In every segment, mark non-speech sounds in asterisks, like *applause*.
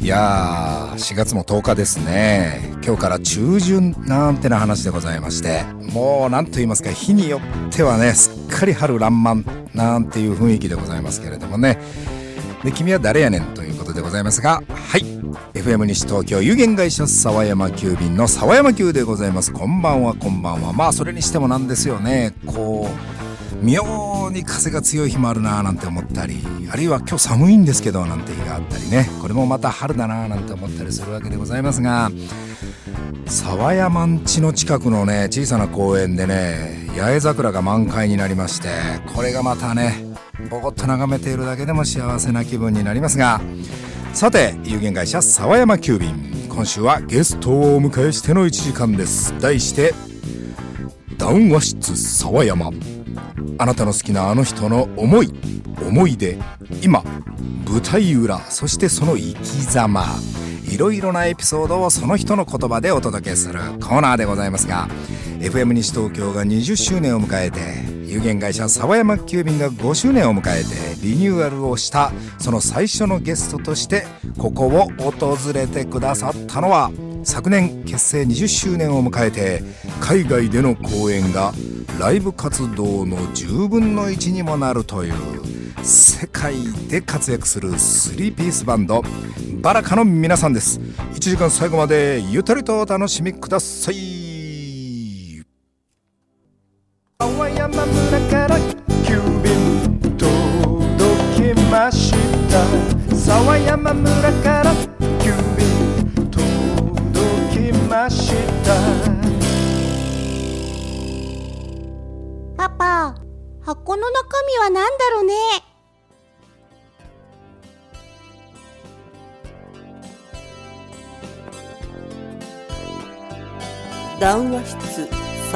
いやー4月も10日ですね。今日から中旬なんてな話でございましてもう何と言いますか日によってはねすっかり春爛漫なんていう雰囲気でございますけれどもね。で君は誰やねんということでございますがはい。FM 西東京有限会社沢山急便の沢山急でございます。こんばんはこんばんは。まあそれにしてもなんですよね。こう妙に風が強い日もあるなーなんて思ったりあるいは今日寒いんですけどなんて日があったりね。これもまた春だなーなんて思ったりするわけでございますが沢山ん地の近くのね小さな公園でね八重桜が満開になりましてこれがまたねぼこっと眺めているだけでも幸せな気分になりますがさて有限会社沢山急便。今週はゲストをお迎えしての1時間です。題して談話室沢山。あなたの好きなあの人の思い思い出今舞台裏そしてその生き様いろいろなエピソードをその人の言葉でお届けするコーナーでございますが FM 西東京が20周年を迎えて有限会社沢山急便が5周年を迎えてリニューアルをしたその最初のゲストとしてここを訪れてくださったのは昨年結成20周年を迎えて海外での公演がライブ活動の10分の1にもなるという世界で活躍するスリーピースバンドバラカの皆さんです。1時間最後までゆったりとお楽しみください。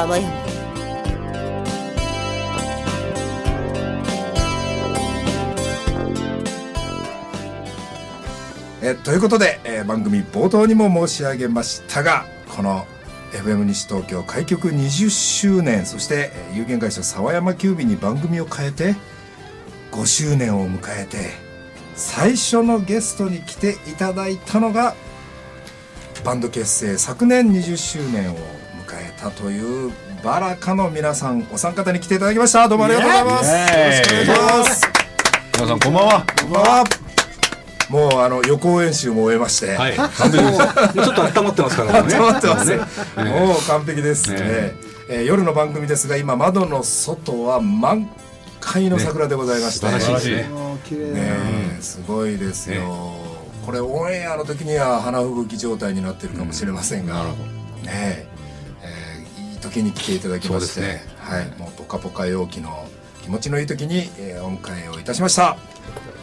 沢山えということで、えー番組冒頭にも申し上げましたがこの FM 西東京開局20周年そして有限会社沢山急便に番組を変えて5周年を迎えて最初のゲストに来ていただいたのがバンド結成昨年20周年をたというバラカの皆さんお三方に来ていただきました。どうもありがとうございます。よろしくお願いします。皆さんこんばんは。こんばんはもうあの予行演習も終えまして、はい。ちょっと温まってますからね。温まってますね。ね。もう完璧です。ね。ねえー夜の番組ですが今窓の外は満開の桜でございまして、ね素晴らしい。ねもう綺麗ねえすごいですよ。これオンエアの時には花吹雪状態になってるかもしれませんが、ね時に来ていただきまして、ね。はいもうポカポカ陽気の気持ちのいい時に、えー、お迎えをいたしました。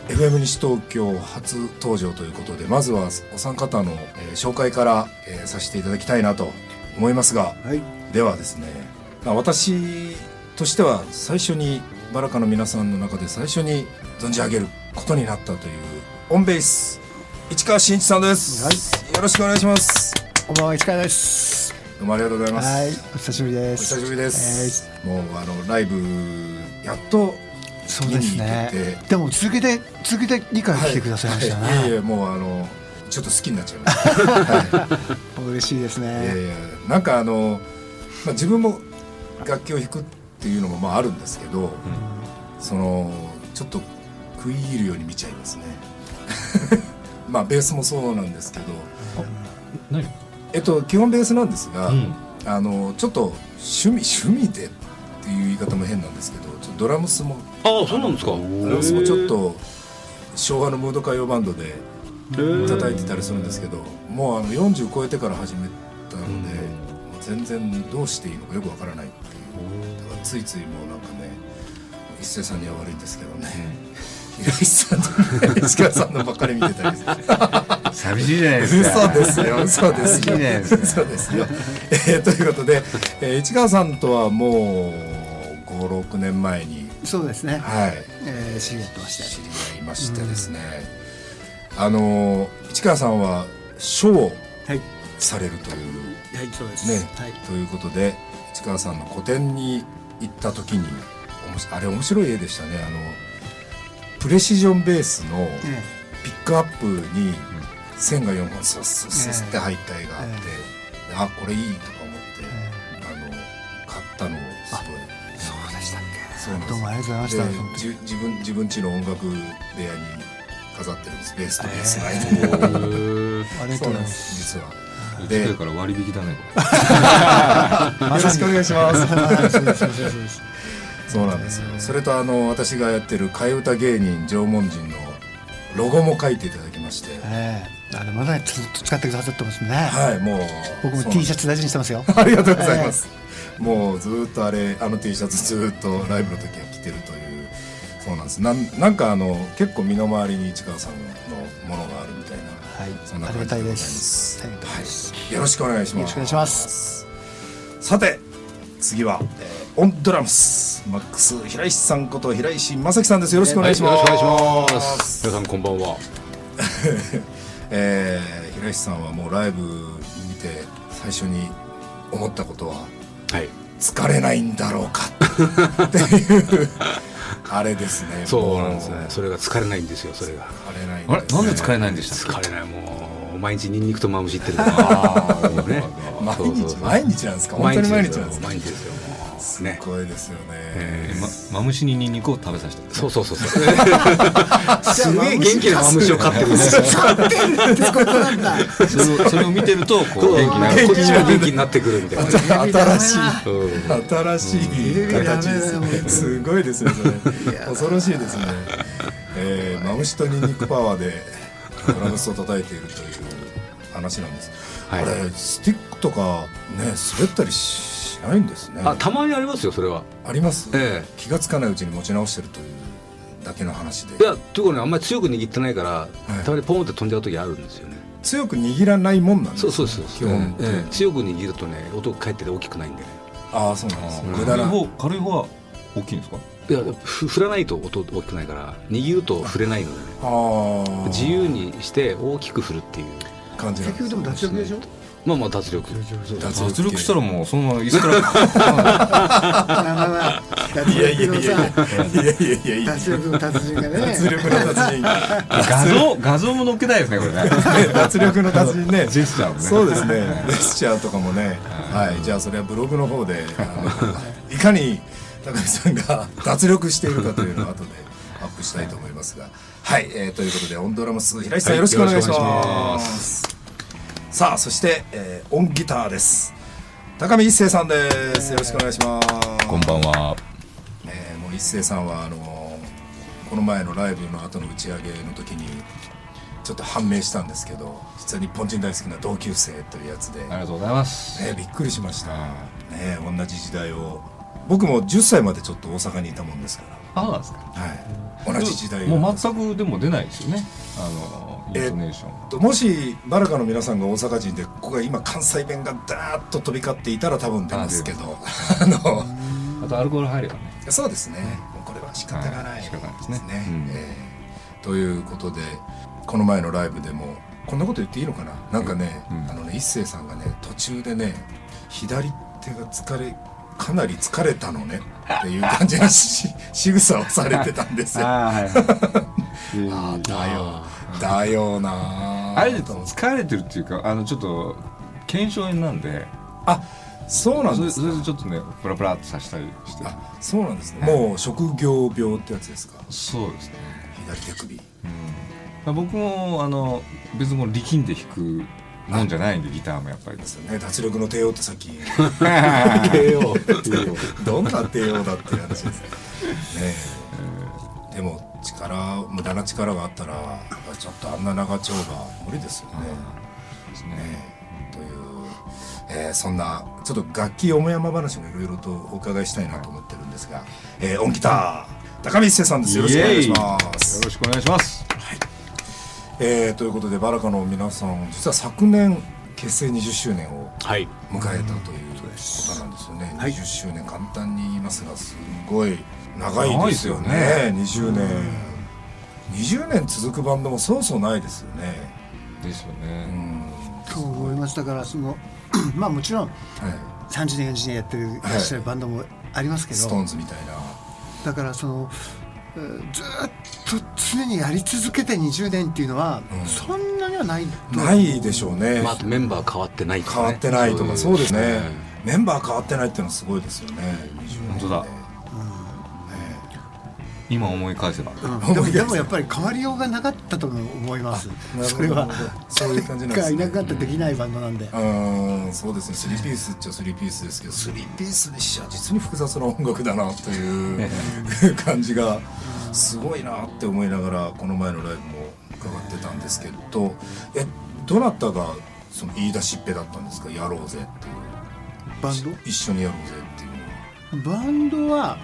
FM 西東京初登場ということでまずはお三方の、えー紹介から、えーさせていただきたいなと思いますが、はい。ではですね、まあ、私としては最初にバラカの皆さんの中で最初に存じ上げることになったというオンベース市川真一さんです、はい。よろしくお願いします。こんばんは、市川です。どうもありがとうございます、はい、お久しぶりでおす。久しぶりです、もうあのライブやっとそうですね見に行けて。でも続けて続けて2回来てくださいましたはいいえいね。えもうあのちょっと好きになっちゃいました、*laughs* はい嬉しいですいやいね。やなんかあの、まあ、自分も楽器を弾くっていうのもまああるんですけど、そのちょっと食い入るように見ちゃいますね *laughs* まあベースもそうなんですけど何？えっと基本ベースなんですが、うん。あのちょっと趣味趣味でっていう言い方も変なんですけどちょっとドラムスもああそうなんですか。ドラムスもちょっと昭和のムード歌謡バンドで叩いてたりするんですけどもうあの40超えてから始めたので、もう全然どうしていいのかよくわからないっていうだからついついもうなん。かね一斉さんには悪いんですけどね、平石さんとね石川さんのばっかり見てたり寂しいじゃないですか。嘘ですよ嘘ですよ寂しいじゃないですよ、えーということで、えー市川さんとはもう56年前にそうですね。はいえー、知り合ってまして。知り合いましてですね、あの市川さんは書をはい。されるというはい、そうです。ね、はい。ということで市川さんの個展に行った時におもしあれ面白い絵でしたねあのプレシジョンベースのえピックアップに線が4本スッスッスッって入った絵があって、であこれいいとか思って、あの買ったのをすごい。そうでしたっそうどうもありがとうございましたじ自分自分家の音楽部屋に飾ってるんです。ベースとベースライありがとそううなんでございます。す実は。近でいから割引だね *laughs* よろしくお願いします。はいそうなんですよ。それとあの私がやってる替え歌芸人縄文人のロゴも書いていただきまして。ええ。あれまだずっと使ってくださってますね。はいもう僕も T シャツ大事にしてますよ。*laughs* ありがとうございます、もうずーっとあれあの T シャツずーっとライブの時は着てるというそうなんです。なんなんかあの結構身の回りに市川さんのものがあるみたいなはいそんな感じでございます。はい、よろしくお願いします。よろしくお願いします。さて次は、えーオンドラムスマックス平石さんこと平石正樹さんです。よろしくお願いします、はいよろしくお願いします。皆さんこんばんは。*laughs* えー平石さんはもうライブ見て最初に思ったことははい。疲れないんだろうか。*laughs* っていうあれですね。そうなんですね。もそれが疲れないんですよそれが。疲れないあれなんで疲れいないんでしたっ疲れない。もう毎日ニンニクとマムシってるかあらね。毎そうそうそう。日毎日なんですか？本当に毎日なんですか？毎日ですよもうすね。ごいですよね、えけまマムシにニンニクを食べさせてそうそうそうそう。*laughs* すげえ元気なマムシを飼ってるんですよここなんだそれを *laughs* それを見てるとこう元気になるこっちが元気になってくるみたいな。新しいうん。新しい形ですねすごいですね。それ恐ろしいですね、えー、マムシとニンニクパワーでドラムスを叩いているという話なんです、はい。あれスティックとかね滑ったりしないんですね。あたまにありますよそれは。あります、え気がつかないうちに持ち直してるというだけの話で。いやというかねあんまり強く握ってないから、い。たまにポンって飛んじゃう時あるんですよね。強く握らないもんなんですそうそうそう。基本、ええ。強く握るとね音が返ってて大きくないんで。ねああそうなんです軽無駄ない方軽い方は大きいんですか？いやふ振らないと音大きくないから握ると振れないのでね。ああ自由にして大きく振るっていう。感じなん結局でも脱力でしょ？まあまあ脱力。脱脱力したらもうそのまま椅子から。*laughs* いやいやい力やのさいや。いやいやいやいや。脱力の達人がね。脱力の達人。画像画像も載っけたいですねこれね。ね *laughs* 脱力の達人ね。ジェスチャーもね。そうですね。ジェスチャーとかもね。はい。じゃあそれはブログの方であのいかに高見さんが脱力しているかというのを後でアップしたいと思いますが。はい、えーということでオンドラムス平井さん、はい。よろしくお願いしますさあそして、えー、オンギターです。高見一生さんです。よろしくお願いします。こんばんは。えーもう一生さんはあのこの前のライブの後の打ち上げの時にちょっと判明したんですけど実は日本人大好きな同級生というやつで、ありがとうございます。ね、びっくりしました、ね、同じ時代を。僕も10歳までちょっと大阪にいたもんですかあそう。なんですから、はい、同じ時代。もう全くでも出ないですよね。あのイントネーション。もしバラカの皆さんが大阪人でここが今関西弁がダーッと飛び交っていたら多分出ますけど。あの。あとアルコール入ればね。そうですね。もうこれは仕方がない。はい。仕方ないですね。うん。えーということでこの前のライブでもこんなこと言っていいのかな？なんかね、うん。あのね一星さんがね途中でね左手が疲れかなり疲れたのねっていう感じのし *laughs* 仕草をされてたんですよ。あはい *laughs* あだよ。だよなああれで疲れてるっていうかあのちょっと腱鞘炎なんで。あそうなんですか。それでちょっとねプラプラっとさせたりして。あそうなんですね。もう職業病ってやつですか。そうですね、左手首。うん、僕もあの別に力んで弾くもんじゃないんでギターもやっぱり。ですよね脱力の帝王ってさっき。*laughs* 帝王。どんな帝王だっていう話です。ねえ。でも力無駄な力があったらちょっとあんな長丁場無理ですよね。ですね。ねという、えーそんなちょっと楽器よもやま話もいろいろとお伺いしたいなと思ってるんですが、えー音ギター高見一生さんです。よろしくお願いします。よ。ろしくお願いしますえーということでバラカの皆さん実は昨年結成20周年をはい。迎えたということなんですよね、20周年簡単に言いますがすごい長いですよね。長20年。20年続くバンドもそうそうないですよね。ですようね、ん。そう思いましたからその *clears throat* まあもちろんはい。30年40年やってるいらっしゃるバンドもありますけど。ストーンズみたいな。だからそのうんずーっと常にやり続けて20年っていうのは、うん。そんなにはないと。ないでしょうね、まあ、メンバー変わってないとか、ね、変わってないとかそうですね。ね。メンバー変わってないっていうのはすごいですよね。本当だ今思い返せば。うん。でもでもやっぱり変わりようがなかったとも思います。それは。そういう感じなんですね。がいなくなったらできないバンドなんで、うん。そうですね。スリーピースっちゃスリーピースですけど。スリーピースにしちゃ実に複雑な音楽だなという感じがすごいなって思いながらこの前のライブも伺ってたんですけど。えどなたがその言い出しっぺだったんですか？やろうぜっていう。バンド？一緒にやろうぜっていうバンドは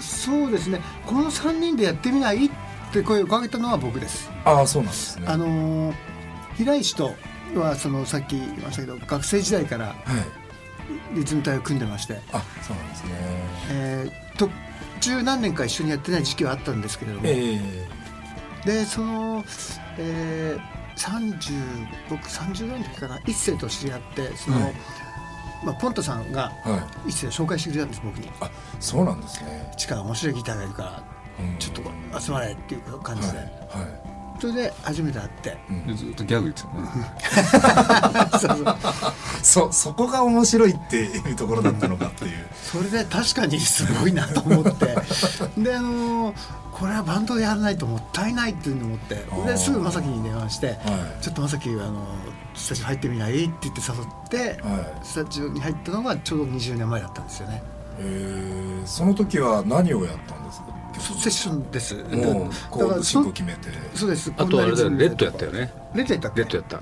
そうですね。この3人でやってみない？って声をかけたのは僕です。ああそうなんですね。あのー平石とはそのさっき言いましたけど学生時代からはい。リズム隊を組んでまして、あそうなんですね。えー途中何年か一緒にやってない時期はあったんですけれども、えでその、えー、30僕30代の時かな？一世と知り合ってその、はいまあ、ポントさんがい。一世を紹介してくれたんです僕に。あそうなんですね「力面白いギターがいるからうん。ちょっと集まれ」っていう感じで、はい。はそれで初めて会って。い、でずっとギャグ言ってたよね。*laughs* そうそこが面白いっていうところだったのかっていう。それで確かにすごいなと思って。であのーこれはバンドでやらないともったいないっていうのを思って。ですぐ正樹に電話してはい「ちょっと正樹あのスタジオ入ってみない?」って言って誘って、はい。スタジオに入ったのがちょうど20年前だったんですよね。えー、その時は何をやったんですか？セッションです。もうだコードからそ進行決めて。そうです。あとあれだよレッドドやったよね。レッドやったっけ？レッドやった。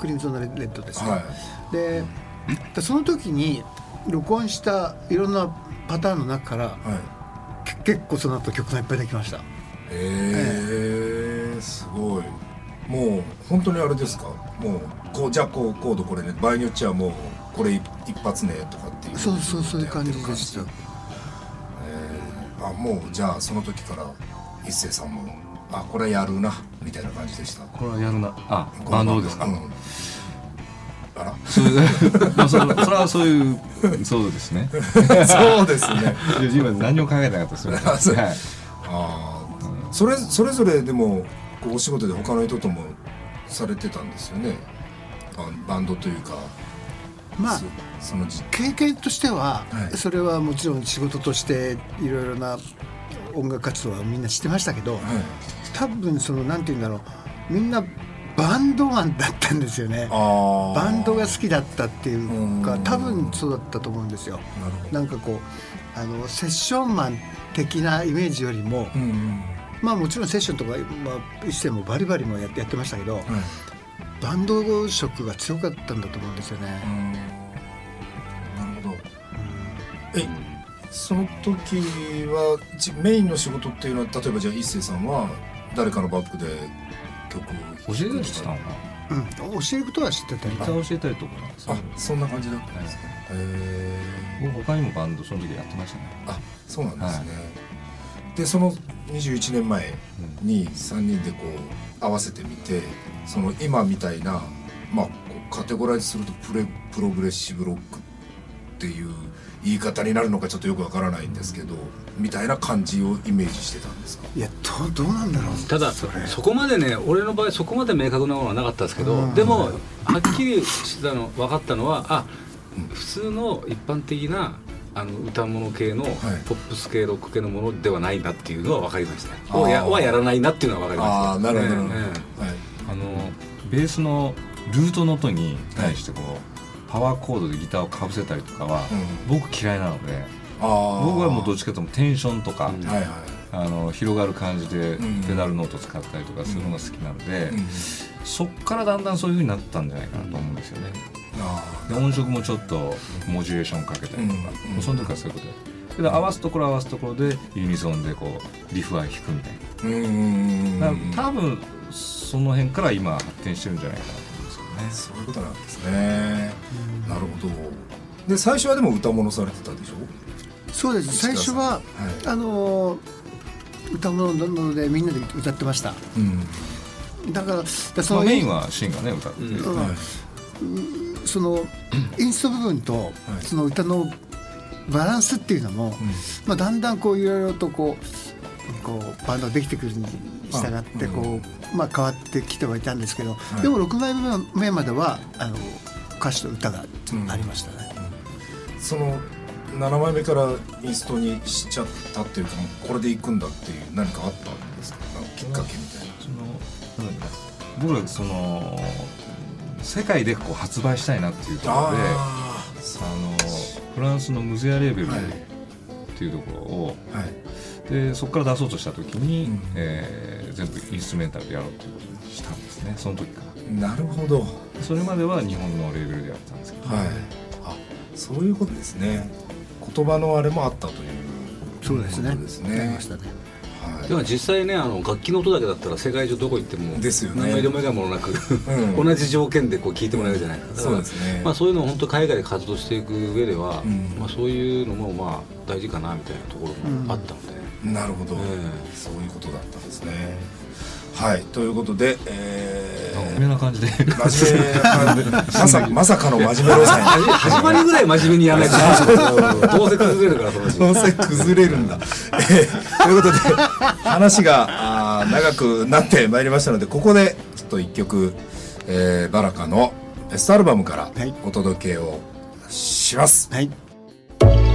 クリムゾンのレッドですね。はい。ででその時に録音したいろんなパターンの中からはい。け結構その後曲がいっぱいできました。えー、すごいもう本当にあれですか？もうこうじゃあこうコードこれね場合によっちゃもうこれ一発ねとかっていうそうそうそういう感じでした。えーあもうじゃあその時から一星さんもあこれやるなみたいな感じでした？これはやるな。あバンドですか、うん。あら？それ *laughs* まあそれそれはそういうそうですね。*laughs* そうですね。いや今何も考えてなかったです。あ *laughs* そう。はい。ああそれそれぞれでもお仕事で他の人ともされてたんですよね。バンドというか。まあそその時経験としては、はい。それはもちろん仕事としていろいろな音楽活動はみんなしてましたけど、はい。多分そのなんて言うんだろう。みんなバンドマンだったんですよね。あバンドが好きだったっていうかうん。多分そうだったと思うんですよ。なんかこうあのセッションマン的なイメージよりも、うんうんまあもちろんセッションとか、まあ、一世もバリバリもやってやってましたけど、はい。バンド色が強かったんだと思うんですよね。うん。なるほど。えその時はじメインの仕事っていうのは例えばじゃあ一星さんは誰かのバックで曲を教えたりしてたのかな？うん、教えることは知ってたりギター教えたりとかあそんな感じだったんですか、へえ僕他にもバンドその時やってましたね。あそうなんですね、でその21年前に3人でこう合わせてみてその今みたいなまあこうカテゴライズするとプレプログレッシブロックっていう言い方になるのかちょっとよくわからないんですけどみたいな感じをイメージしてたんですか？いやどどうなんだろう。ただそこまでね俺の場合そこまで明確なものはなかったですけど、うん。でもはっきりしたの分かったのはあ普通の一般的なあの歌物系のポップス系ロック系のものではないなっていうのは分かりました。あー。をやはやらないなっていうのは分かりました。ああなるほどなるほど、ええはい。あのベースのルートの音に対してこうパワーコードでギターをかぶせたりとかは僕嫌いなのでああ僕はもうどっちかというとテンションとかうん。はいはい、あの広がる感じでうん。ペダルノート使ったりとかするのが好きなのでうん。そっからだんだんそういう風になったんじゃないかなと思うんですよね。あで音色もちょっとモジュレーションかけたりとか、うんその時からそういうことで合わすところ合わすところでユニゾンでこうリフは弾くみたいな、うん多分その辺から今発展してるんじゃないかなと思うんですよね。そういうことなんですね、なるほど。で最初はでも歌物されてたでしょ？そうです。最初は、はい。あのー歌物なのでみんなで歌ってました。うん。だからそのまあ、メインはシンがね歌ってて、うん。はいその *clears throat* インスト部分と、その歌のバランスっていうのも、まあ、だんだんこういろいろとこうこうバンドができてくるに従ってこう、まあ、変わってきてはいたんですけど、でも6枚目まではあの歌詞と歌がありましたね。その7枚目からインストにしちゃったっていうかこれでいくんだっていう何かあったんですか？きっかけみたいな。その僕らその世界でこう発売したいなっていうところであのフランスのムゼアレーベルっていうところを、はい、でそこから出そうとした時に、うん、えー、全部インストゥメンタルでやろうということにしたんですねその時から。なるほど。それまでは日本のレーベルでやってたんですけど、はい、あそういうことですね。言葉のあれもあったというそうですね。ですね。ありましたね。はい、でも実際ねあの楽器の音だけだったら世界中どこ行ってもですよ、ね、何の色目がもなく、うん、同じ条件でこう聞いてもらえるじゃない。ですかそうですね、まあ、そういうのを本当海外で活動していく上では、うん、まあ、そういうのもまあ大事かなみたいなところもあったので、うん、なるほど、えー、そういうことだったんですねはいということで、えー、真面目な感じで。真面目な感じでまさまさかの真面目路線始まりぐらい真面目にやらないと。どうせ崩れるからどうせ崩れるんだ、えー、ということで話があ長くなってまいりましたのでここでちょっと一曲、えー、バラカのベストアルバムからお届けをします、はい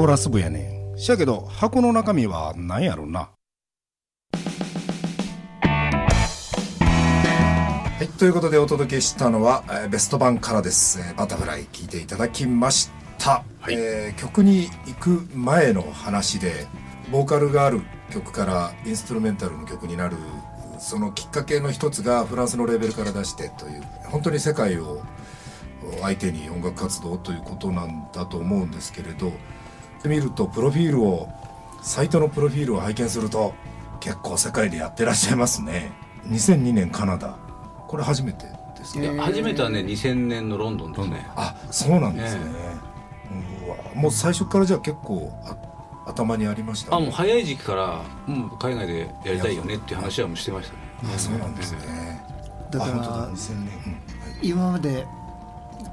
コーラス部やねん。しやけど箱の中身は何やろな。はいということでお届けしたのは、えーベスト版からです、えーバタフライ聴いていただきました、はい。えー曲に行く前の話でボーカルがある曲からインストゥルメンタルの曲になる。そのきっかけの一つがフランスのレーベルから出してという本当に世界を相手に音楽活動ということなんだと思うんですけれど見るとプロフィールをサイトのプロフィールを拝見すると結構世界でやってらっしゃいますね。2002年カナダ。これ初めてですね、いや初めてはね2000年のロンドンですね。あそうなんですね、うわもう最初からじゃあ結構あ頭にありましたあもう早い時期から、うん、海外でやりたいよねっていう話はもうしてましたね。あそうなんですね。だからあ本当だ。2000年、今まで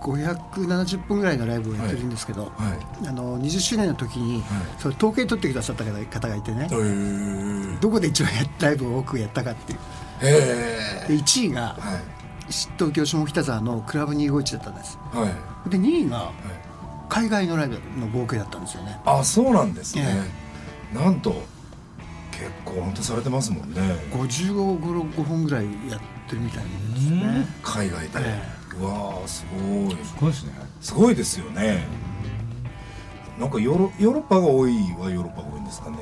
570本ぐらいのライブをやってるんですけど、うん、はい。あの20周年の時に、はい。それ統計取ってくださった方がいてね。どこで一番やライブを多くやったかっていう。へで1位が東京下北沢のクラブ251だったんです。はい。で2位がはい。海外のライブの合計だったんですよね。あそうなんですね、えなんと結構本当されてますもんね。55本ぐらいやってるみたいですね。海外で、えうわーすごい。すごいですね。すごいですよねなんかヨーロヨーロッパが多いはヨーロッパが多いんですかね。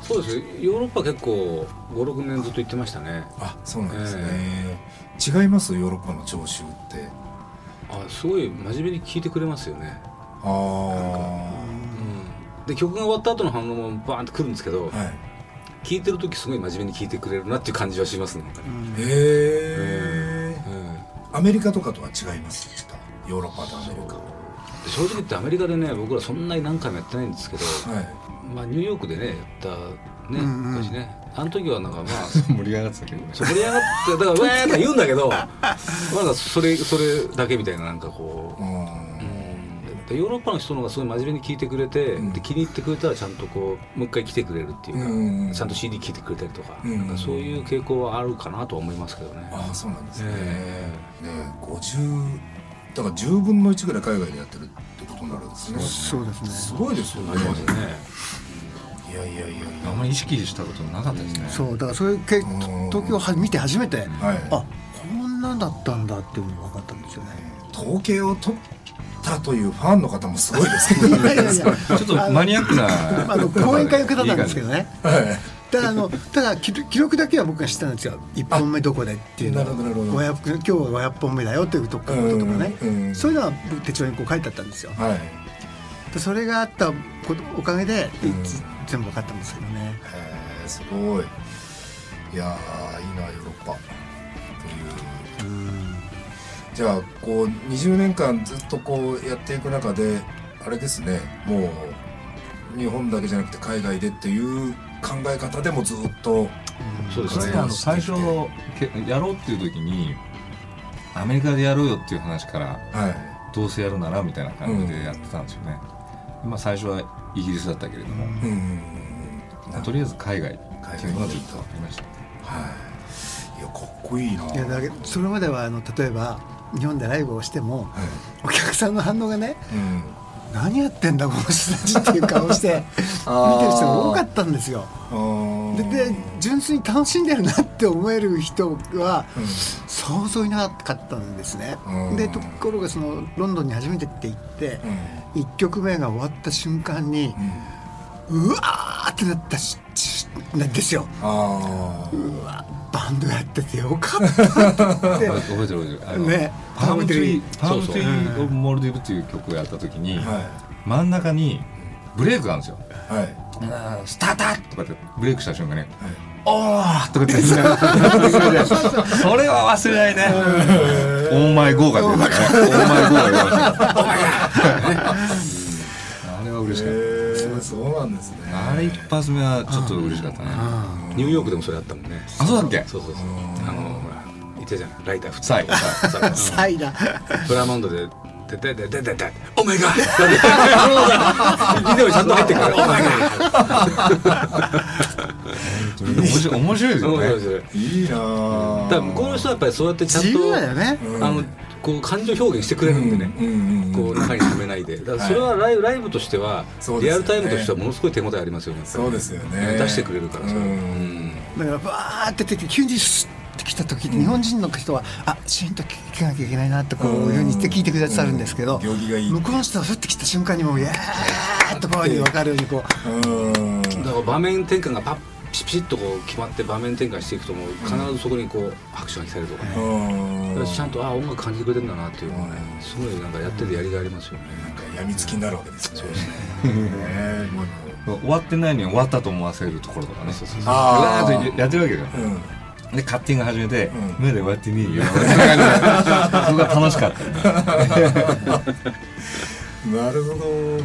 そうです。ヨーロッパ結構56年ずっと行ってましたね。あそうなんですね、違います？ヨーロッパの聴衆って。あすごい真面目に聞いてくれますよね、ああうん、で曲が終わった後の反応もバーンとくるんですけど、はい。聞いてる時すごい真面目に聞いてくれるなっていう感じはしますね、へえうんアメリカとかとは違いますかヨーロッパとアメリカ。正直言ってアメリカでね僕らそんなに何回もやってないんですけど、はい。まあ、ニューヨークでねやったね、うんうん。昔ね。あの時はなんかまあ盛り上がってたけど。ね盛り上がってだから「*laughs* ウェー!」とか言うんだけど。まだそれそれだけみたいななんかこう、うんヨーロッパの人の方がすごい真面目に聞いてくれて、うん。で気に入ってくれたらちゃんとこうもう一回来てくれるっていうか、うんちゃんと CD 聴いてくれたりとか,、うんなんかそういう傾向はあるかなとは思いますけどね。ああそうなんですね、えね50だから10分の1ぐらい海外でやってるってことになるんですね。そうですね。すごいですよね。いやいやいやいあんまり意識したことなかったですね。そうだからそういう東京をは見て初めて、やはい。あこんなんだったんだっていうのが分かったんですよね。統計を取ったというファンの方もすごいですけどね。いやいやいや。ちょっとマニアックなあの講演会の方なんですけどねはい。ただあのただ記記録だけは僕が知ったんですよ。1本目どこでっていうの。なるほどなるほど。500今日は500本目だよっていうとこととかね。そういうのは僕手帳にこう書いてあったんですよ。はい。でそれがあったことおかげで、うん。全部分かったんですけどね。へえすごい。いやーいいなヨーロッパじゃあこう20年間ずっとこうやっていく中であれですねもう日本だけじゃなくて海外でっていう考え方でもずっとそうですね。の最初けやろうっていう時にアメリカでやろうよっていう話からはい。どうせやるならみたいな感じでやってたんですよね、まあ最初はイギリスだったけれども、うんとりあえず海外海っていうのがずっ外とありましたね。はい。いやかっこいいな。いやだけどそれまではあの例えば日本でライブをしてもはいお客さんの反応がねうん。何やってんだこの人たちっていう顔して *laughs* 見てる人が多かったんですよ。でで純粋に楽しんでるなって思える人はうん。想像いなかったんですね。うん。でところがそのロンドンに初めてって行ってうん。1曲目が終わった瞬間にうん。うわーってなったししなんですよ。あうわバンドやっててよかったって。*laughs* 覚えてる覚えてる。 Palm Tree Palm Tree of Maldives っていう曲をやった時に、あは真ん中にブレイクがあるんですよ。い。はいスタータとかってブレイクした瞬間に「おー!」とかってそれは忘れないね「 Oh. My God」が出てたね「 Oh my God」が出ましたあれは嬉しかっへえそうなんですねたあれ一発目はちょっと嬉しかったねニューヨークでもそれあったもんね。あそうだっけ？そうそうそう。あのほら言ってたじゃんライター普通。サイサイサイダプラモンドで。ででででででオメガビデオにちゃんと入ってくるオメガ面白い面白いですよね面白いいいいな向こうの人はやっぱりそうやってちゃん自と由だよねあのこう感情表現してくれるんでね、うんうんうんこう中に溜めないで。だからそれはライブライブとしては、リアルタイムとしてはものすごい手応えありますよね。そうですよね。出してくれるからそれうん。うん。だからバーって出て急にスッて来た時に日本人の人はあシーンと聞かなきゃいけないなってこういうふうにして聞いてくださるんですけどうん。行儀がいい。向こうの人はふって来た瞬間にもうイエーッとこういうふうに分かるようにこう。うん。だから場面転換がパッピシピシッとこう決まって場面転換していくともう必ずそこにこう拍手が来たりとかね、うん。だからちゃんとあ音楽感じてくれてるんだなっていうのをねすごいなんかやっててやりがいありますよね、なんか病みつきになるわけですね。そうですねねもう終わってないのに終わったと思わせるところとかね。そうそうそうわーっとやってるわけようんでカッティング始めてうん。目で終わってねえよ。そこが楽しかったね。*laughs* なるほど。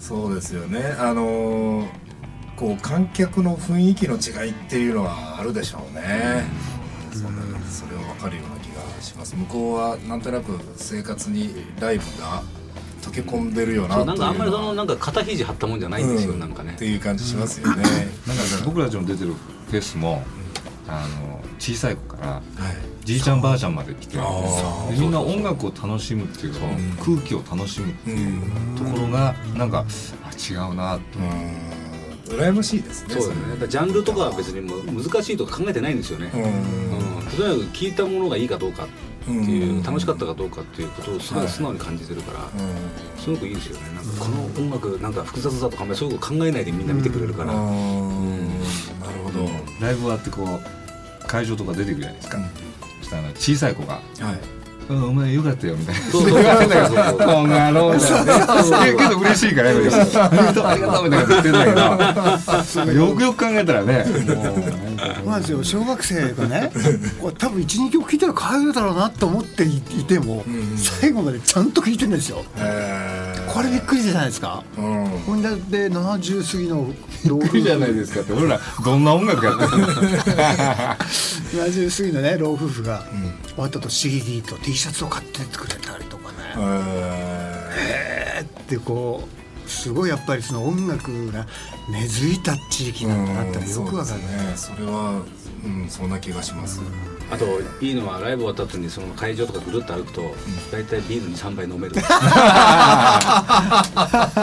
そうですよね。あのーこう観客の雰囲気の違いっていうのはあるでしょうね、そん。なそれは分かるような気がします。向こうはなんとなく生活にライブが溶け込んでるよななんかあんまりそのなんか肩肘張ったもんじゃないんですよ、うん。なんかね。っていう感じしますよね、なんか僕たちの出てるフェスもあの小さい子からはい。じいちゃんばあちゃんまで来てみんな音楽を楽しむっていうその空気を楽しむっていうところがなんかあ違うなとうん羨ましいですねそうだね。やっぱジャンルとかは別にもう難しいとか考えてないんですよね、うん。うん、とにかく聞いたものがいいかどうかっていう、うん。楽しかったかどうかっていうことをすごい。素直に感じてるから、すごくいいですよね。なんかこの音楽なんか複雑だとかあんまりそういうこと考えないでみんな見てくれるから、うん。なるほど、ライブ終わってこう会場とか出てくるじゃないですか。そしたら小さい子がはい「うんお前よかったよ」みたいな。そうそう。みたいなねけど嬉しいからやっぱり。ありがとうみたいな言ってんだけどよくよく考えたらね。そうなんですよ小学生がね多分12曲聴いたら帰るだろうなと思っていても、ん。最後までちゃんと聴いてるんですよ。えーこれびっくりじゃないですか。うん。ほんで70過ぎの老びっくりじゃないですかって。俺らどんな音楽やってるの70過ぎのね老夫婦が終わったと CD と T シャツを買ってってくれたりとかね。ええーってこうすごいやっぱりその音楽が根付いた地域なんだなってよくわかる。ね。それはうんそんな気がしますあといいのはライブ終わった後にその会場とかぐるっと歩くと大体ビールに3杯飲める。*laughs*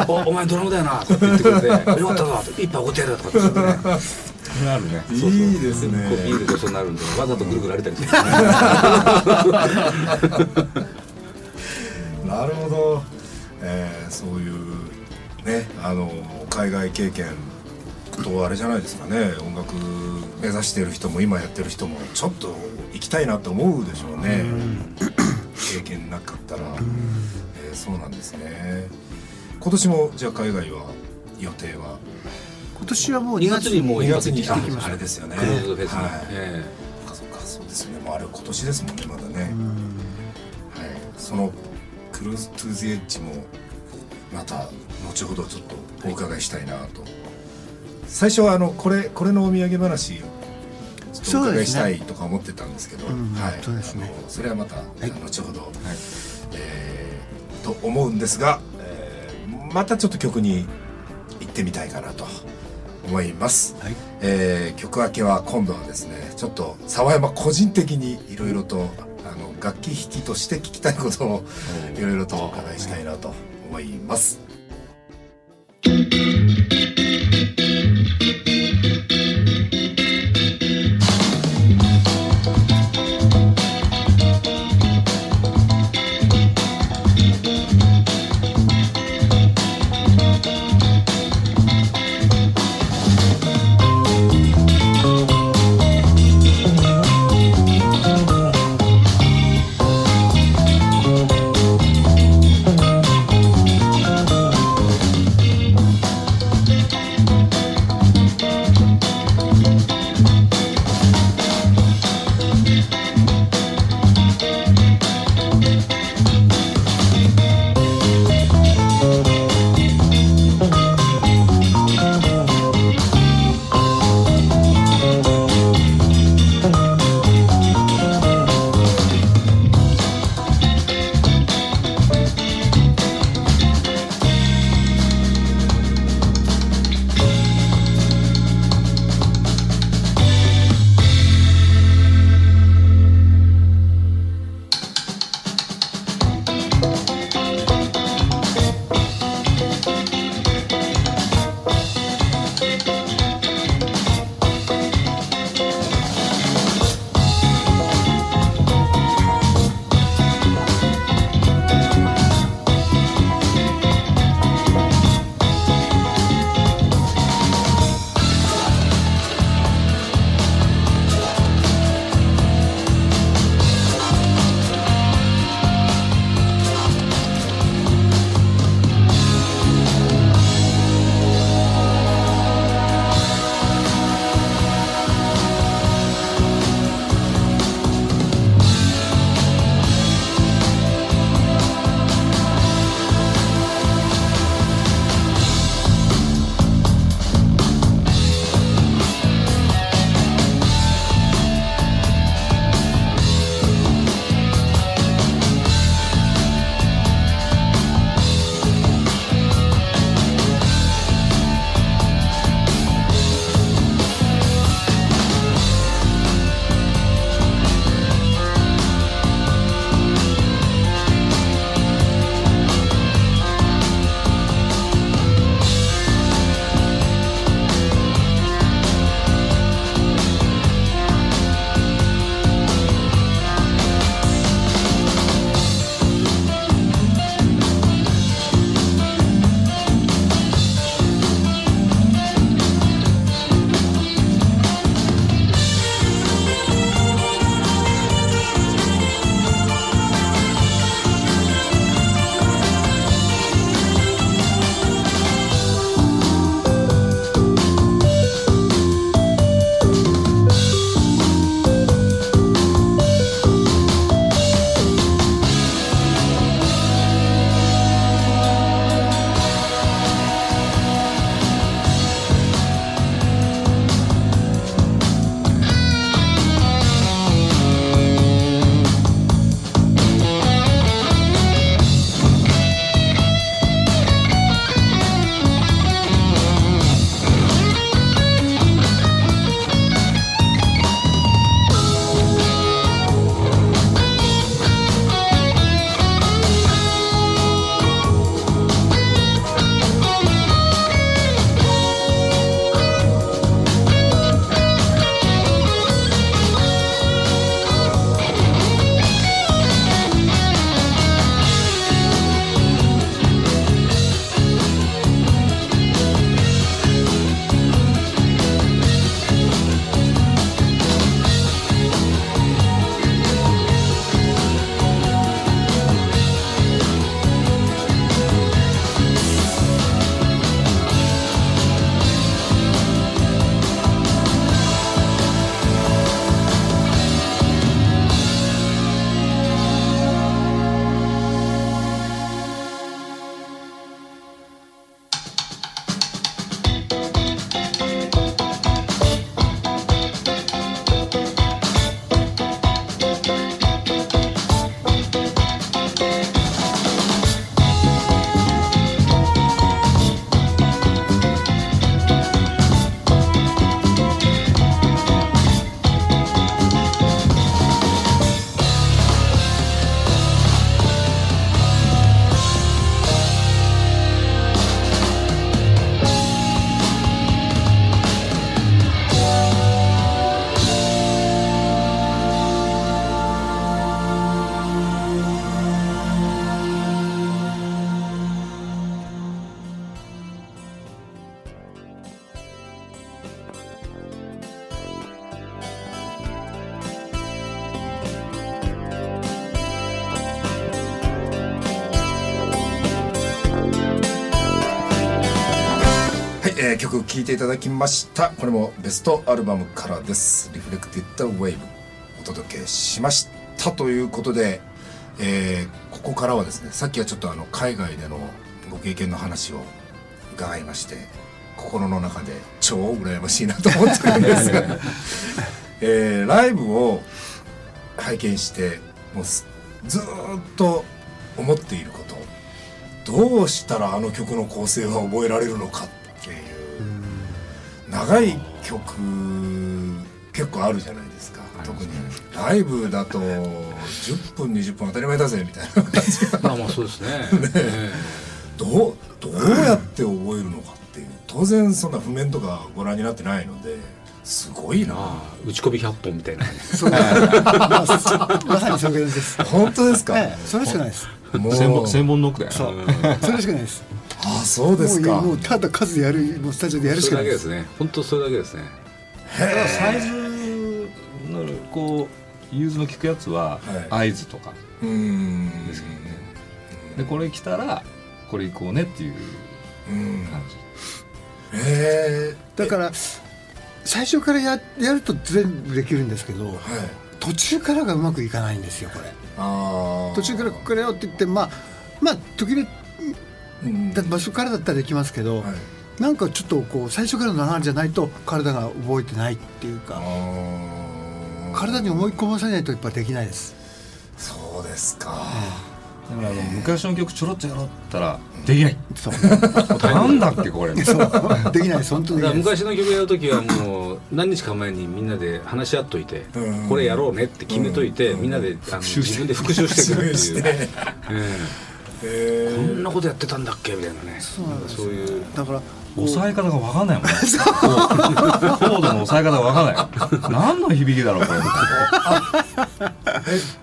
おお前ドラムだよなとかって言ってくれて「よかったぞ」一杯おごってやるとかって言ってねそれあるね。いいですね。こうビールごちそうになるんでわざとぐるぐる歩いたりする。*laughs* なるほど、えーそういうねあの海外経験とあれじゃないですかね。音楽目指してる人も今やってる人もちょっと行きたいなって思うでしょうね。経験なかったら、えーそうなんですね。今年もじゃあ海外は予定は？今年はもう2月にもう2今月にあ行ってきましあれですよね。クローズドフェはい。えそっかそっかそうですよね。もうあれ今年ですもんねまだね、はい、そのクルーズ・トゥ・ザ・エッジもまた後ほどちょっとお伺いしたいなと、最初はあのこれこれのお土産話お伺いしたいとか思ってたんですけどうんはい、そうですね。それはまた、後ほど、えーと思うんですが、えーまたちょっと曲に行ってみたいかなと思います、はい。えー曲明けは今度はですねちょっと沢山個人的にいろいろとあの楽器弾きとして聞きたいことをいろいろとお伺いしたいなと思います。「聴いていただきました。これもベストアルバムからです「リフレクティッド・ウェーブ」お届けしました。ということで、えーここからはですねさっきはちょっとあの海外でのご経験の話を伺いまして心の中で超羨ましいなと思ってるんです。が、*laughs* えーライブを拝見してもうすずーっと思っていることどうしたらあの曲の構成が覚えられるのか。っ長い曲結構あるじゃないですか。特に。ライブだと10分20分当たり前だぜみたいな。感じがまあまあそうですね。*laughs* え。どうどうやって覚えるのかっていう。当然そんな譜面とかご覧になってないのですごいな。打ち込み100本みたいな。そう *laughs* まさにそういうです。本当ですか、ええ、それしかないです。もう千本千本ノックだよ。そう、それしかないです。あそうですか。もうもうただ数やるもうスタジオでやるしそかない。です。れだけですね。本当それだけですね。だからサイズのこう融通の効くやつははい。合図とか。ですけどね。でこれ来たらこれ行こうねっていううん。感じえ。だから最初からややると全部できるんですけど、ー、はい。途中からがうまくいかないんですよこれ。途中からここからよって言ってまあまあ時々うん。だ場所からだったらできますけど、はい。なんかちょっとこう最初からの流れじゃないと体が覚えてないっていうか体に思い込ませないとやっぱできないです。そうですか、だからあの昔の曲ちょろっとやろうって言ったらできない。そう。*laughs* なんだっけこれ。そう。できないです。本当だに昔の曲やるときはもう何日か前にみんなで話し合っといてうん。これやろうねって決めといてみんなであの自分で復習していくっていう。えええこんなことやってたんだっけ？みたいなね。そうなんですそういう。だから押さえ方が分かんないもんね。*laughs* コードの押さえ方が分かんない。何の響きだろうこれ。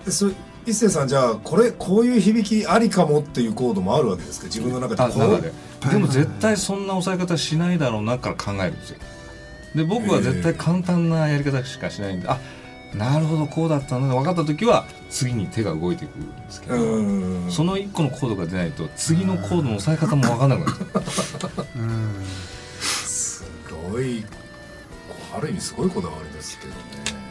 えそ一星さんじゃあこれこういう響きありかもっていうコードもあるわけですか？自分の中で。中で。でも絶対そんな押さえ方しないだろうなから考えるんですよ。で僕は絶対簡単なやり方しかしないんで。あなるほどこうだったんだ分かった時は次に手が動いていくんですけど、うん。その1個のコードが出ないと次のコードの押さえ方も分かんなくなるう。ん。すごいある意味すごいこだわりですけどね。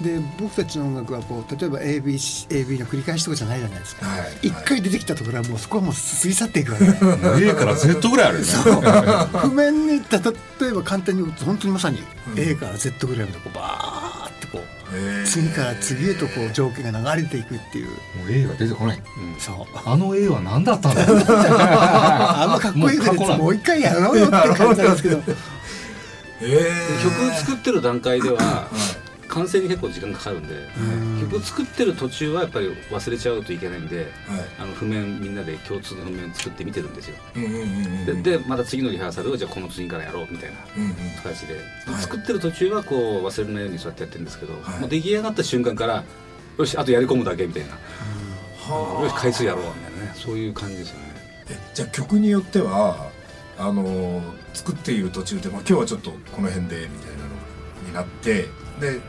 で僕たちの音楽はこう例えば ABC, AB の繰り返しとかじゃないじゃないですか、はい。一回出てきたところはもうそこはもう過ぎ去っていくわけで A から Z ぐらいあるよね譜面にた例えば簡単に言うと本当にまさに A から Z ぐらいまでこうバーってこう次から次へとこう条件が流れていくっていう。もう A が出てこない。そう。あの A は何だったんだ *laughs* あんまかっこいいからもう一回やろうよって感じなんですけど。*laughs* え曲作ってる段階では完成に結構時間かかるんでん。曲作ってる途中はやっぱり忘れちゃうといけないんではい。あの譜面みんなで共通の譜面作って見てるんですよ。ででまた次のリハーサルをじゃあこの次からやろうみたいな形で、はい。作ってる途中はこう忘れないようにそうやってやってるんですけど、出来上がった瞬間からよしあとやり込むだけみたいな、はあ。よし回数やろうみたいなね。そういう感じですよね。えじゃあ曲によってはあのー作っている途中で、まあ、今日はちょっとこの辺でみたいなのになってで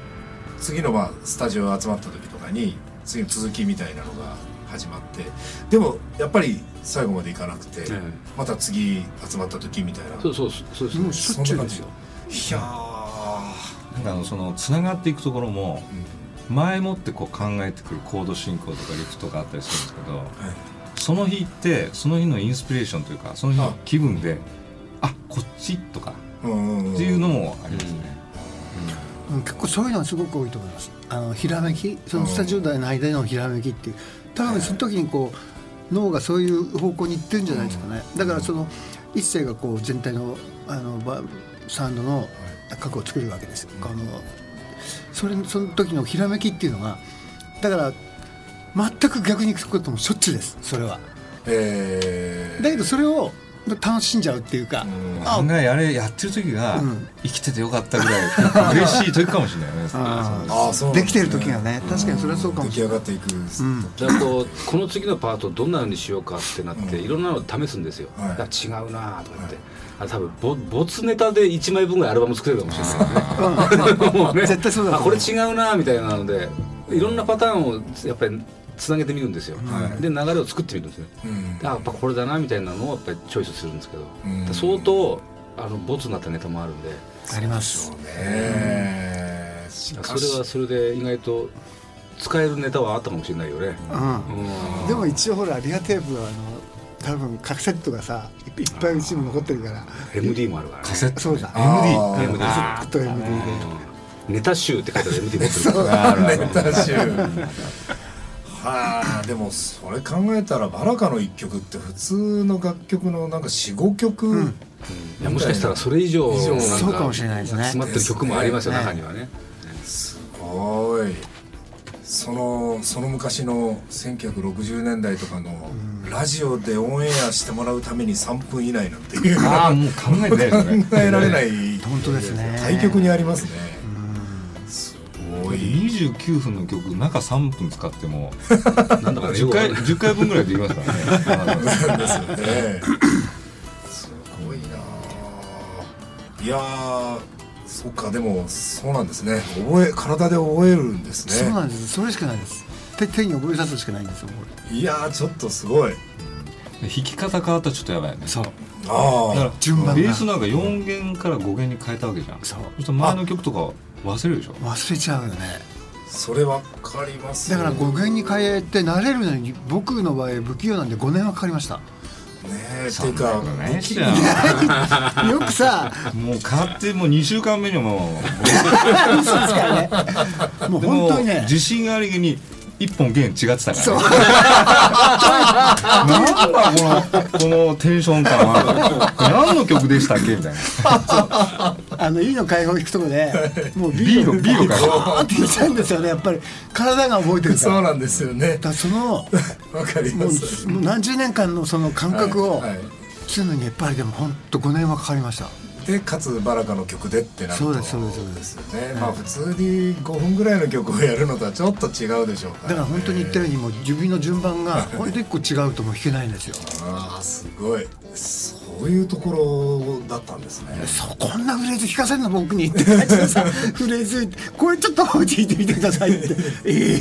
次のまあスタジオ集まった時とかに次の続きみたいなのが始まってでもやっぱり最後までいかなくて、ええ。また次集まった時みたいな。そうそうそうですね。もうしょっちゅうですよ。いやー。なんかあのそのつながっていくところも前もってこう考えてくるコード進行とかリフとかあったりするんですけどはいその日ってその日のインスピレーションというかその日の気分であこっちとかうんうんうんっていうのもありますね。うん結構そういうのはすごく多いと思います。あのひらめきそのスタジオ内の間でのひらめきっていう。多分その時にこう脳がそういう方向に行ってるんじゃないですかね。だからその一世がこう全体のあのバサウンドの核を作るわけです。よ、あのそれその時のひらめきっていうのがだから全く逆に行くこともしょっちゅうです。それは。えー。だけどそれを楽しんじゃうっていうか、うん。あ案外あれやってる時がうん。生きててよかったぐらい嬉しい時かもしれないね。ですねできてる時がね確かにそれはそうかも出しれない。来上がっていく、うこうこの次のパートどんなふうにしようかってなって、うんいろんなのを試すんですよ、はい。違うなとか言って、あ多分ボボツネタで1枚分ぐらいアルバム作れるかもしれないね。*laughs* 絶対そうだとあこれ違うなみたいなのでいろんなパターンをやっぱりつなげてみるんですよ、はい。で流れを作ってみるんですねうん。あやっぱこれだなみたいなのをやっぱりチョイスするんですけど、うん。相当あのボツになったネタもあるんで。あります。ね。しそかしれはそれで意外と使えるネタはあったかもしれないよね。うん。うん。でも一応ほらリアテープはあの多分カセットがさいいっぱいうちにも残ってるから。MD もあるからね。カセットそうだ。あー。MD ずー。っと MD で。うん。ネタ集って書いてある MD 持ってる。から。ネタ集はあでもそれ考えたらバラカの一曲って普通の楽曲のなんか45曲、いやもしかしたらそれ以上なんそうかもしれないですね。詰まってる曲もありますよね中にはね。すごい。そのその昔の1960年代とかのラジオでオンエアしてもらうために3分以内なんていう。ああもう考えられない。本当ですね。対局にありますね。すごい。29分の曲中3分使っても *laughs* なんだかね10回10回分ぐらいできますからね。*laughs* すよねすごいなあいやーそっかでもそうなんですね。覚え体で覚えるんですね。そうなんです。それしかないです。手手に覚えさすしかないんですよこいやーちょっとすごい。弾き方変わったらちょっとやばいよね。れそう。ああだから順番が。ベースなんか4弦から5弦に変えたわけじゃん。そう。そしたら前の曲とか忘れるでしょ？忘れちゃうよね。それわかります。だから語源に変えて慣れるのに僕の場合不器用なんで5年はかかりました。ねえっていうかねじゃよ。*laughs* くさんもう買ってもう2週間目にはもう。*laughs* 嘘ですからね。もう本当にね。自信ありげに一本弦違ってたから、ね、そう。なんだこのこのテンション感は。何の曲でしたっけ？みたいな。あの E の解放弾くとこでもう B の B の解放あーって言っちゃうんですよねやっぱり。体が覚えてるから。そうなんですよね。だそのわかりもます。うもう何十年間のその感覚をはいはい。つのにやっぱりでも本当5年はかかりましたでかつバラカの曲でってなるとそうですそうですそうです。よね、まあ普通に5分ぐらいの曲をやるのとはちょっと違うでしょうから、だから本当に言ったようにもう指の順番が本当一個違うともう弾けないんですよ。ああすごい。そういうところだったんですね。そうこんなフレーズ弾かせるの僕にって感じでさ *laughs* フレーズこれちょっと弾いてみてくださいって。*laughs* え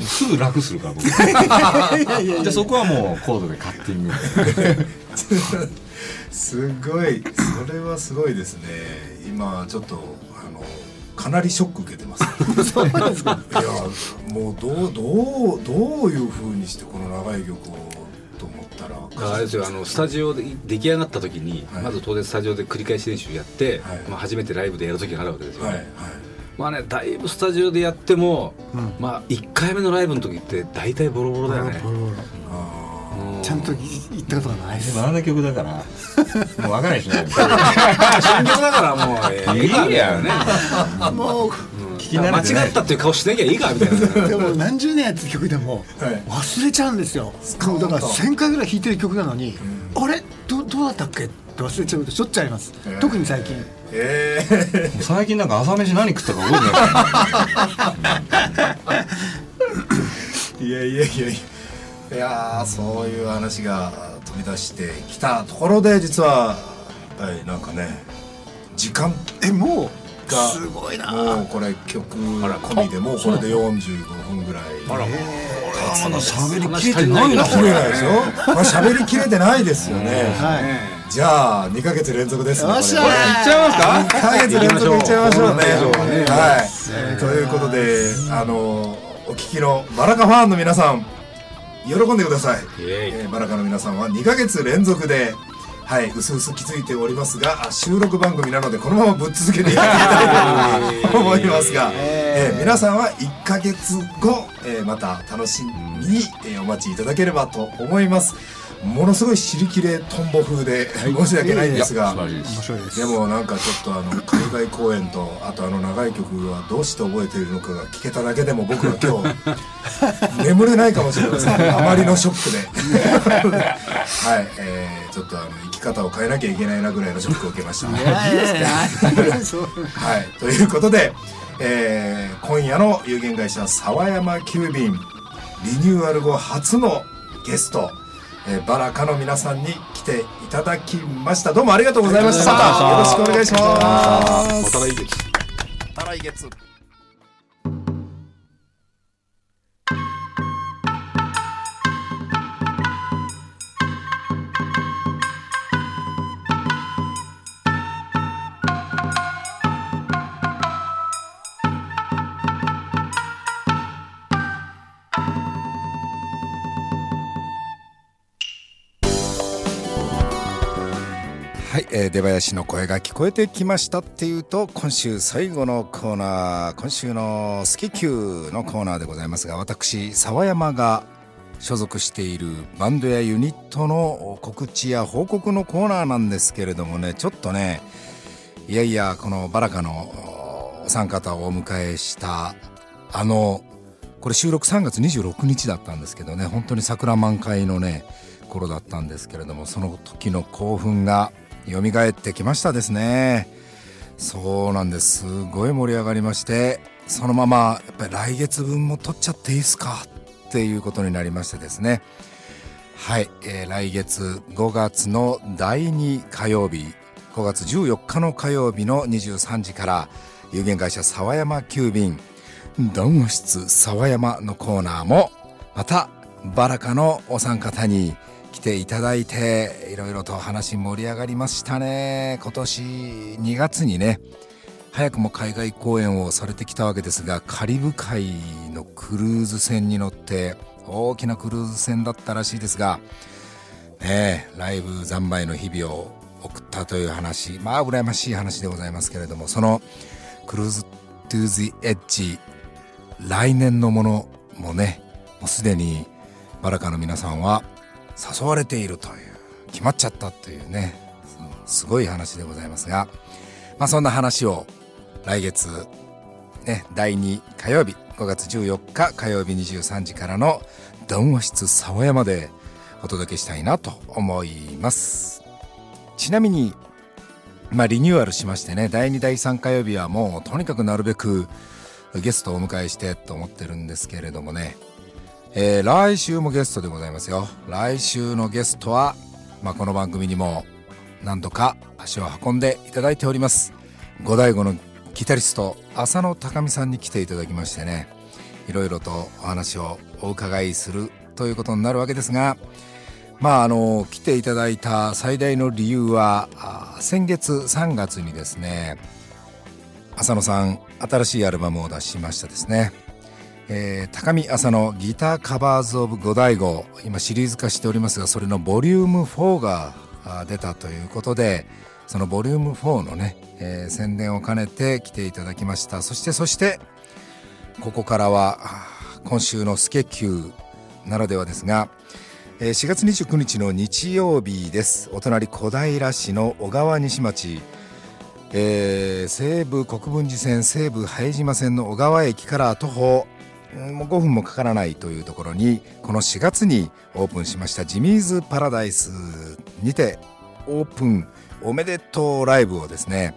すぐ楽するから僕。えいやいやいや。じゃあそこはもうコードでカッティング *laughs* すごい。それはすごいですね。今ちょっとあのかなりショック受けてます。*laughs* そうですか。いやもうどうどうどういう風にしてこの長い曲をと思ったら。だからあれですよ。あのスタジオで出来上がった時に、はい。まず当然スタジオで繰り返し練習やって、はい。まあ、初めてライブでやる時があるわけですよ、はいはい。まあねだいぶスタジオでやっても、まあ1回目のライブの時って大体ボロボロだよね、うんちゃんと言ったことがないです。でもあんな曲だから *laughs* もう分かんないしね。新曲だからもう、え *laughs* ーいいやね、も聞き慣れてない間違ったっていう顔しなきゃいいかみたいな。うでも何十年やってる曲でもはい。忘れちゃうんですよ。もうだから1000回ぐらい弾いてる曲なのに、あれ？どどうだったっけ？って忘れちゃうとしょっちゅうあります、えー。特に最近。ええもう最近なんか朝飯何食ったか覚えてない。*laughs* いやいやいやいやいやーそういう話が飛び出してきたところで実はやっぱりなんかね時間えもうがすごいな。もうこれ曲込みでもうこれで45分ぐらい。あらまだ喋りきれてないな切れないでしょこれ喋りきれてないですよね。はいじゃあ2ヶ月連続ですねよっしゃこれーいっちゃいますか？2ヶ月連続いっちゃいましょう。ねはい。ということであのお聞きのバラカファンの皆さん喜んでください。えーバラカの皆さんは2ヶ月連続ではい、うすうす気づいておりますがあ収録番組なのでこのままぶっ続けてやっていきたいと思いますが、えー。皆さんは1ヶ月後、えーまた楽しみに、えーお待ちいただければと思いますものすごい尻切れトンボ風で申し訳ないんですが、です。面白いです。でもなんかちょっとあの海外公演とあとあの長い曲はどうして覚えているのかが聞けただけでも僕は今日 *laughs* 眠れないかもしれません。あまりのショックで。*laughs* はい、えーちょっとあの生き方を変えなきゃいけないなぐらいのショックを受けました。はい。ということで、えー今夜の有限会社沢山急便リニューアル後初のゲストえーバラカの皆さんに来ていただきました。どうもありがとうございました。また。よろしくお願いします。また来月また来月えー、出囃子の声が聞こえてきましたっていうと今週最後のコーナー今週の「好き Q」のコーナーでございますが私沢山が所属しているバンドやユニットの告知や報告のコーナーなんですけれどもねちょっとねいやいやこのバラカのお三方をお迎えしたあのこれ収録3月26日だったんですけどね本当に桜満開のね頃だったんですけれどもその時の興奮が蘇ってきましたですね。そうなんです。すごい盛り上がりましてそのままやっぱり来月分も取っちゃっていいですか？っていうことになりましてですね。はい、えー、来月5月の第2火曜日5月14日の火曜日の23時から有限会社沢山急便談話室沢山のコーナーもまたバラカのお三方に来ていただいていろいろと話盛り上がりましたね。今年2月にね早くも海外公演をされてきたわけですがカリブ海のクルーズ船に乗って大きなクルーズ船だったらしいですがねライブ三昧の日々を送ったという話まあ羨ましい話でございますけれどもそのクルーズ・トゥ・ーズ・エッジ来年のものもねもうすでにバラカの皆さんは誘われているという決まっちゃったというねすごい話でございますが、まあ、そんな話を来月、ね、第2火曜日5月14日火曜日23時からの談話室沢山でお届けしたいなと思います。ちなみにまあリニューアルしましてね第2第3火曜日はもうとにかくなるべくゲストをお迎えしてと思ってるんですけれどもねえー、来週もゲストでございますよ。来週のゲストは、まあ、この番組にも何度か足を運んでいただいております。五醍醐のギタリスト浅野高美さんに来ていただきましてね。いろいろとお話をお伺いするということになるわけですがまああの来ていただいた最大の理由は先月3月にですね浅野さん新しいアルバムを出しましたですね。えー、高見朝のギターカバーズ・オブ・五大悟今シリーズ化しておりますがそれのボリューム4が出たということでそのボリューム4のね、えー、宣伝を兼ねて来ていただきました。そしてそしてここからは今週のスケキューならではですが4月29日の日曜日です。お隣小平市の小川西町。えー、西武国分寺線西武拝島線の小川駅から徒歩もう5分もかからないというところにこの4月にオープンしましたジミーズパラダイスにてオープンおめでとうライブをですね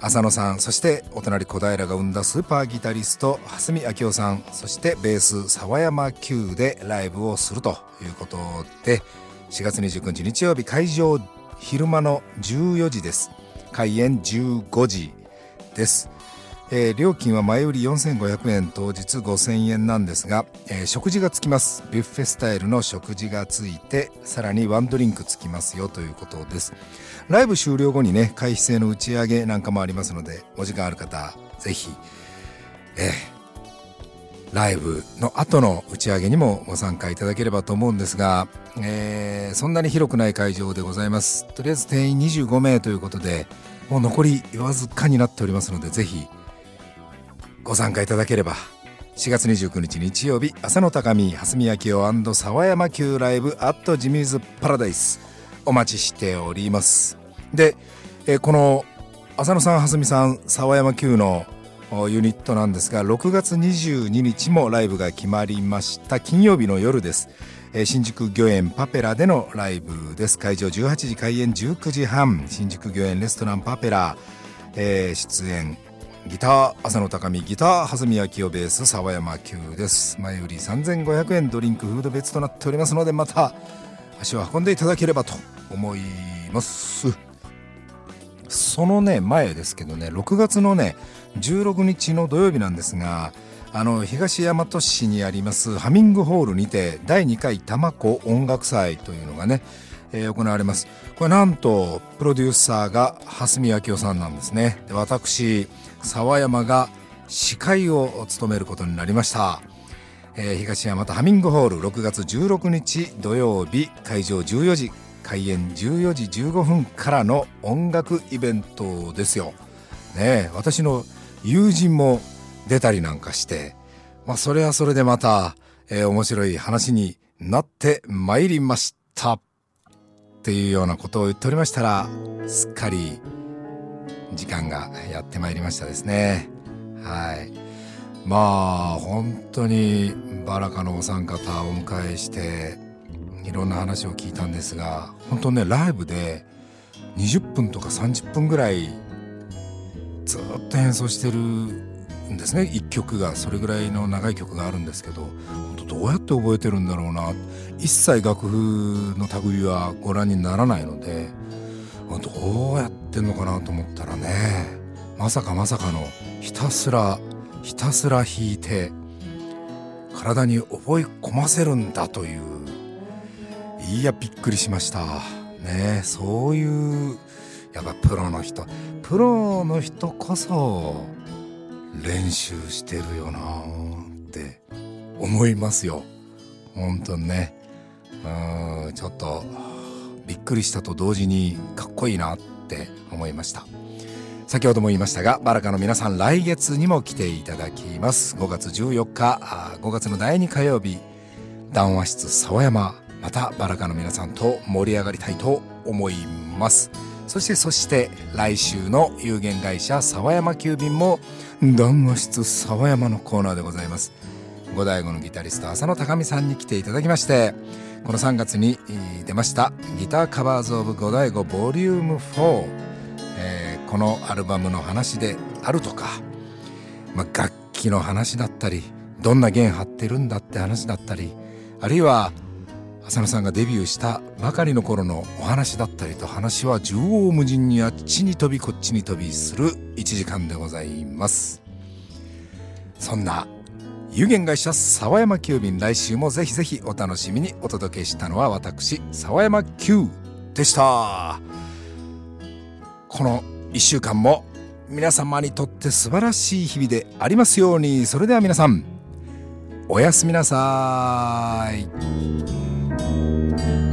浅野さんそしてお隣小平が生んだスーパーギタリスト蓮見明夫さんそしてベース沢山 Q でライブをするということで4月29日日曜日会場昼間の14時です。開演15時です。えー、料金は前売り4500円当日5000円なんですが、えー、食事がつきます。ビュッフェスタイルの食事がついてさらにワンドリンクつきますよということです。ライブ終了後にね会費制の打ち上げなんかもありますのでお時間ある方ぜひ、えー、ライブの後の打ち上げにもご参加いただければと思うんですが、えー、そんなに広くない会場でございます。とりあえず定員25名ということでもう残りわずかになっておりますのでぜひご参加いただければ4月29日日曜日朝の高見蓮見明夫沢山級ライブアットジミーズパラダイスお待ちしております。で、えこの浅野さん蓮見さん沢山級のユニットなんですが6月22日もライブが決まりました。金曜日の夜です。新宿御苑パペラでのライブです。会場18時開演19時半。新宿御苑レストランパペラ、えー、出演ギター浅野高見ギター蓮見明夫ベース沢山級です。前売り3500円ドリンクフード別となっておりますのでまた足を運んでいただければと思います。そのね前ですけどね6月のね16日の土曜日なんですがあの東大和市にありますハミングホールにて第2回多摩湖音楽祭というのがね、えー、行われます。これなんとプロデューサーが蓮見明夫さんなんですね。で私沢山が司会を務めることになりました、えー、東山とハミングホール6月16日土曜日会場14時開演14時15分からの音楽イベントですよ。ね私の友人も出たりなんかして、まあ、それはそれでまた、えー、面白い話になってまいりました。っていうようなことを言っておりましたらすっかり時間がやってまいりましたですね。はい。まあ本当にバラカのお三方をお迎えしていろんな話を聞いたんですが本当ねライブで20分とか30分ぐらいずっと演奏してるんですね。1曲がそれぐらいの長い曲があるんですけどどうやって覚えてるんだろうな。一切楽譜の類はご覧にならないのでどうやってんのかなと思ったらねまさかまさかのひたすらひたすら弾いて体に覚え込ませるんだという。いやびっくりしました。ねそういうやっぱプロの人。プロの人こそ練習してるよなって思いますよ。本当にね。うんちょっとびっくりしたと同時にかっこいいなって思いました。先ほども言いましたがバラカの皆さん来月にも来ていただきます。5月14日5月の第2火曜日談話室沢山またバラカの皆さんと盛り上がりたいと思います。そしてそして来週の有限会社沢山急便も談話室沢山のコーナーでございます。五醍醐のギタリスト浅野高美さんに来ていただきましてこの3月に出ましたギターカバーズオブ五醍醐ボリューム4、えー、このアルバムの話であるとか、まあ、楽器の話だったりどんな弦張ってるんだって話だったりあるいは浅野さんがデビューしたばかりの頃のお話だったりと話は縦横無尽にあっちに飛びこっちに飛びする1時間でございます。そんな有限会社沢山急便来週もぜひぜひお楽しみにお届けしたのは私沢山急でした。この1週間も皆様にとって素晴らしい日々でありますように。それでは皆さんおやすみなさい。Thank you.